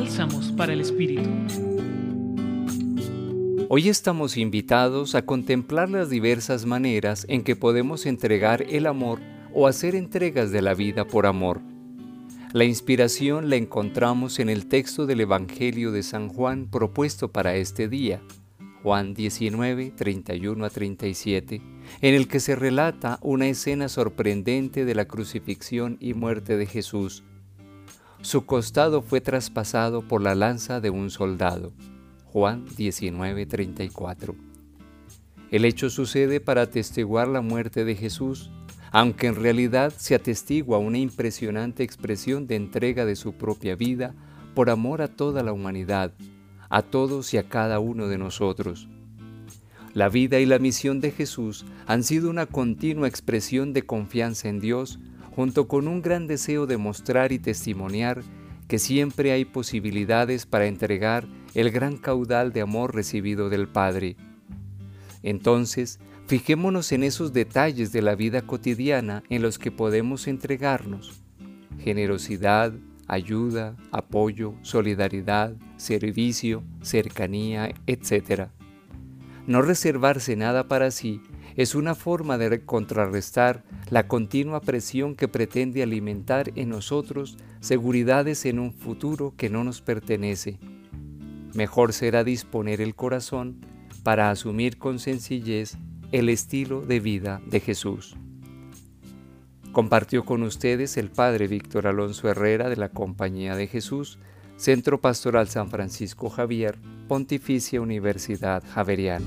Bálsamos para el Espíritu. Hoy estamos invitados a contemplar las diversas maneras en que podemos entregar el amor o hacer entregas de la vida por amor. La inspiración la encontramos en el texto del Evangelio de San Juan propuesto para este día, Juan 19, 31 a 37, en el que se relata una escena sorprendente de la crucifixión y muerte de Jesús. Su costado fue traspasado por la lanza de un soldado. Juan 19, 34. El hecho sucede para atestiguar la muerte de Jesús aunque en realidad se atestigua una impresionante expresión de entrega de su propia vida por amor a toda la humanidad, a todos y a cada uno de nosotros. La vida y la misión de Jesús han sido una continua expresión de confianza en Dios, junto con un gran deseo de mostrar y testimoniar que siempre hay posibilidades para entregar el gran caudal de amor recibido del Padre. Entonces, Fijémonos en esos detalles de la vida cotidiana en los que podemos entregarnos. Generosidad, ayuda, apoyo, solidaridad, servicio, cercanía, etc. No reservarse nada para sí es una forma de contrarrestar la continua presión que pretende alimentar en nosotros seguridades en un futuro que no nos pertenece. Mejor será disponer el corazón para asumir con sencillez el estilo de vida de Jesús. Compartió con ustedes el Padre Víctor Alonso Herrera de la Compañía de Jesús, Centro Pastoral San Francisco Javier, Pontificia Universidad Javeriana.